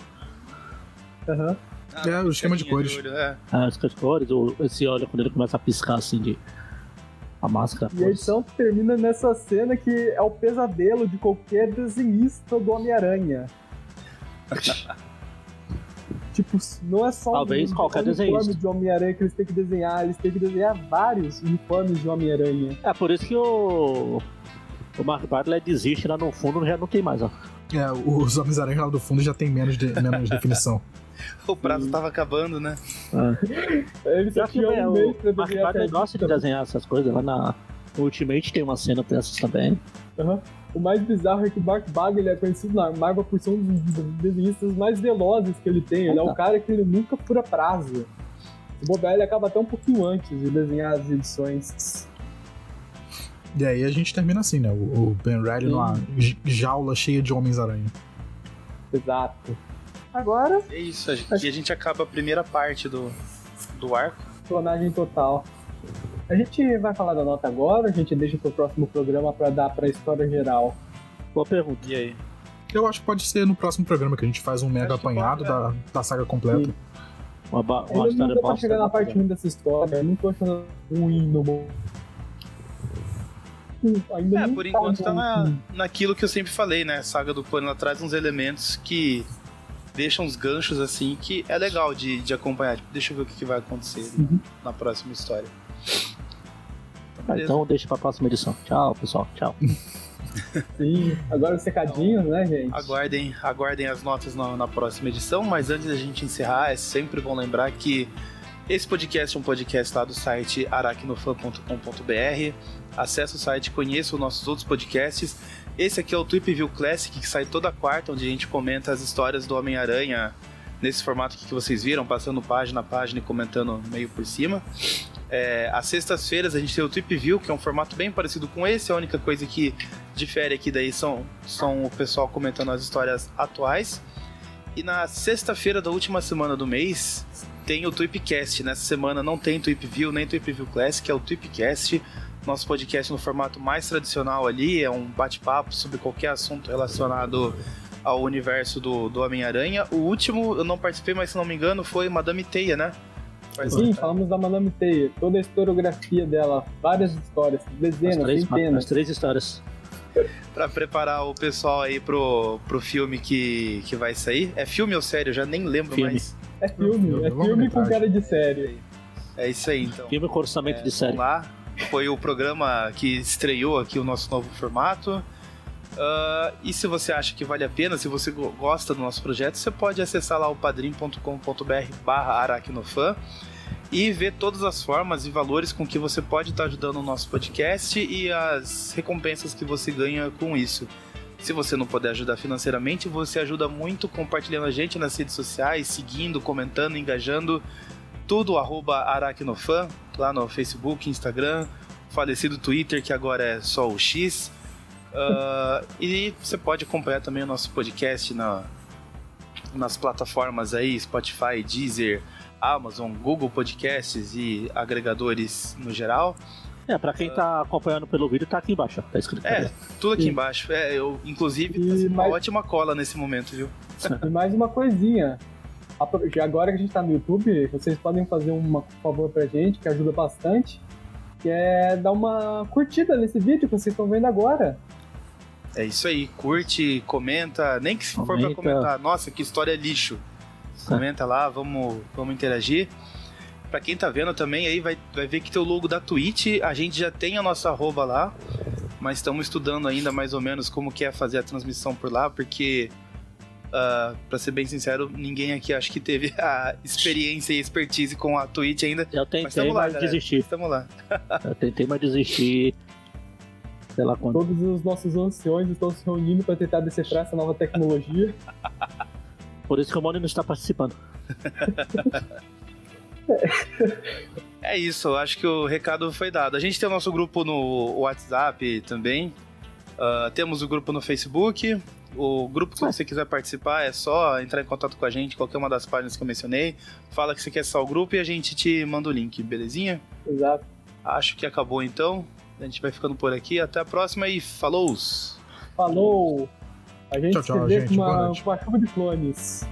Speaker 5: Aham.
Speaker 2: Ah,
Speaker 4: É, o esquema de cores.
Speaker 2: olho, é.
Speaker 3: As cores, o- esse olho quando ele começa a piscar assim de. A máscara.
Speaker 5: E a edição termina nessa cena que é o pesadelo de qualquer desenhista do Homem-Aranha. tipo, não é só
Speaker 3: Talvez
Speaker 5: um
Speaker 3: qualquer
Speaker 5: uniforme
Speaker 3: desenhista.
Speaker 5: de Homem-Aranha que eles têm que desenhar, eles têm que desenhar vários uniformes de Homem-Aranha.
Speaker 3: É por isso que o. O Mark Bartlett desiste lá no fundo, já não tem mais, ó.
Speaker 4: É, os Homens-Aranha lá do fundo já tem menos, de- menos definição.
Speaker 2: O prazo tava acabando, né?
Speaker 5: Ele só tinha
Speaker 3: é,
Speaker 5: um
Speaker 3: o
Speaker 5: mês pra
Speaker 3: Mark
Speaker 5: desenhar até
Speaker 3: gosta de desenhar essas coisas. Lá na Ultimate tem uma cena dessas também.
Speaker 5: Aham. O mais bizarro é que o Mark Bagley ele é conhecido na Marvel por ser um dos desenhistas mais velozes que ele tem. Ele é
Speaker 3: Ah,
Speaker 5: o cara que ele nunca fura prazo. O bobear ele acaba até um pouquinho antes de desenhar as edições.
Speaker 4: E aí a gente termina assim, né? O, o Ben Reilly numa j- jaula cheia de Homens-Aranha.
Speaker 5: Exato. Agora,
Speaker 2: É isso, aqui a gente acaba a primeira parte do, do arco.
Speaker 5: clonagem total. A gente vai falar da nota agora, a gente deixa pro próximo programa pra dar pra história geral.
Speaker 3: Boa pergunta.
Speaker 2: E aí?
Speaker 4: Eu acho que pode ser no próximo programa que a gente faz um mega
Speaker 2: Acho
Speaker 4: apanhado
Speaker 2: pode,
Speaker 4: da, da saga completa.
Speaker 5: Sim.
Speaker 3: Uma, ba-
Speaker 5: Eu
Speaker 3: uma
Speaker 5: não
Speaker 3: história bosta.
Speaker 5: chegar na
Speaker 3: né?
Speaker 5: parte ruim dessa história, eu não tô achando ruim no mo- Hum, Ainda
Speaker 2: É,
Speaker 5: não
Speaker 2: por enquanto tá na, naquilo que eu sempre falei, né? A saga do Pano ela traz uns elementos que deixam uns ganchos assim que é legal de, de acompanhar. Tipo, deixa eu ver o que, que vai acontecer
Speaker 5: Uhum.
Speaker 2: na próxima história.
Speaker 3: Ah, então deixa pra próxima edição. Tchau, pessoal. Tchau.
Speaker 5: Sim, agora os secadinhos, né, gente?
Speaker 2: Aguardem, aguardem as notas na, na próxima edição, mas antes da gente encerrar, é sempre bom lembrar que esse podcast é um podcast lá do site aracnofan.com.br. Acesse o site, conheça os nossos outros podcasts. Esse aqui é o Tweep View Classic, que sai toda quarta, onde a gente comenta as histórias do Homem-Aranha nesse formato que vocês viram, passando página a página e comentando meio por cima. É, às sextas-feiras a gente tem o Tweep View, que é um formato bem parecido com esse, a única coisa que difere aqui daí são, são o pessoal comentando as histórias atuais. E na sexta-feira da última semana do mês tem o Tweepcast. Nessa semana não tem Tweep View nem Tweep View Classic, é o Tweepcast. Nosso podcast no formato mais tradicional ali, é um bate-papo sobre qualquer assunto relacionado ao universo do, do Homem-Aranha. O último eu não participei, mas se não me engano foi Madame Teia, né?
Speaker 5: Sim, falamos da Madame Teia, toda a historiografia dela, várias histórias,
Speaker 3: As
Speaker 5: dezenas,
Speaker 3: três, as
Speaker 5: centenas.
Speaker 3: três histórias.
Speaker 2: Pra preparar o pessoal aí pro, pro filme que, que vai sair. É filme ou série? Eu já nem lembro
Speaker 3: Filme.
Speaker 2: mais.
Speaker 5: É filme, é filme com cara de série.
Speaker 2: É isso aí, então.
Speaker 3: Filme com orçamento
Speaker 2: É,
Speaker 3: de série.
Speaker 2: Vamos lá. Foi o programa que estreou aqui o nosso novo formato. Ah, e se você acha que vale a pena, se você go- gosta do nosso projeto, você pode acessar lá o padrim.com.br barra aracnofan e ver todas as formas e valores com que você pode estar ajudando o nosso podcast e as recompensas que você ganha com isso. Se você não puder ajudar financeiramente, você ajuda muito compartilhando a gente nas redes sociais, seguindo, comentando, engajando. Tudo arroba aracnofan, lá no Facebook, Instagram, falecido Twitter, que agora é só o X. Ah, e você pode acompanhar também o nosso podcast na, nas plataformas aí, Spotify, Deezer, Amazon, Google Podcasts e agregadores no geral.
Speaker 3: É, pra quem tá acompanhando pelo vídeo, tá aqui embaixo. Tá escrito.
Speaker 2: É, tudo aqui
Speaker 5: Sim.
Speaker 2: embaixo. É, eu, inclusive,
Speaker 5: E
Speaker 2: tá sendo uma
Speaker 5: mais-
Speaker 2: ótima cola nesse momento, viu?
Speaker 5: E mais uma coisinha. Agora que a gente tá no YouTube, vocês podem fazer um favor pra gente, que ajuda bastante, que é dar uma curtida nesse vídeo que vocês estão vendo agora.
Speaker 2: É isso aí, curte, comenta, nem que se for pra
Speaker 3: Comenta.
Speaker 2: comentar, nossa, que história lixo. Comenta lá, vamos, vamos interagir. Pra quem tá vendo também, aí vai, vai ver que tem o logo da Twitch, a gente já tem a nossa arroba lá, mas estamos estudando ainda mais ou menos como que é fazer a transmissão por lá, porque, ah, pra ser bem sincero, ninguém aqui acho que teve a experiência e expertise com a Twitch ainda.
Speaker 3: Eu
Speaker 2: Mas
Speaker 3: tentei,
Speaker 2: tamo lá,
Speaker 3: mas
Speaker 2: galera.
Speaker 3: desisti.
Speaker 2: Estamos lá.
Speaker 3: Eu tentei, mas desisti. Sei lá quando.
Speaker 5: Todos os nossos anciões estão se reunindo para tentar decifrar essa nova tecnologia.
Speaker 3: Por isso que o Moni não está participando.
Speaker 2: É isso, acho que o recado foi dado. A gente tem o nosso grupo no WhatsApp também. Ah, temos o grupo no Facebook. O grupo que você quiser participar é só entrar em contato com a gente, qualquer uma das páginas que eu mencionei. Fala que você quer acessar o grupo e a gente te manda o link, belezinha?
Speaker 5: Exato.
Speaker 2: Acho que acabou então. A gente vai ficando por aqui. Até a próxima e falou!
Speaker 5: Falou! A gente
Speaker 4: Tchau, tchau,
Speaker 5: se vê
Speaker 4: gente.
Speaker 5: com uma, com uma chuva de clones.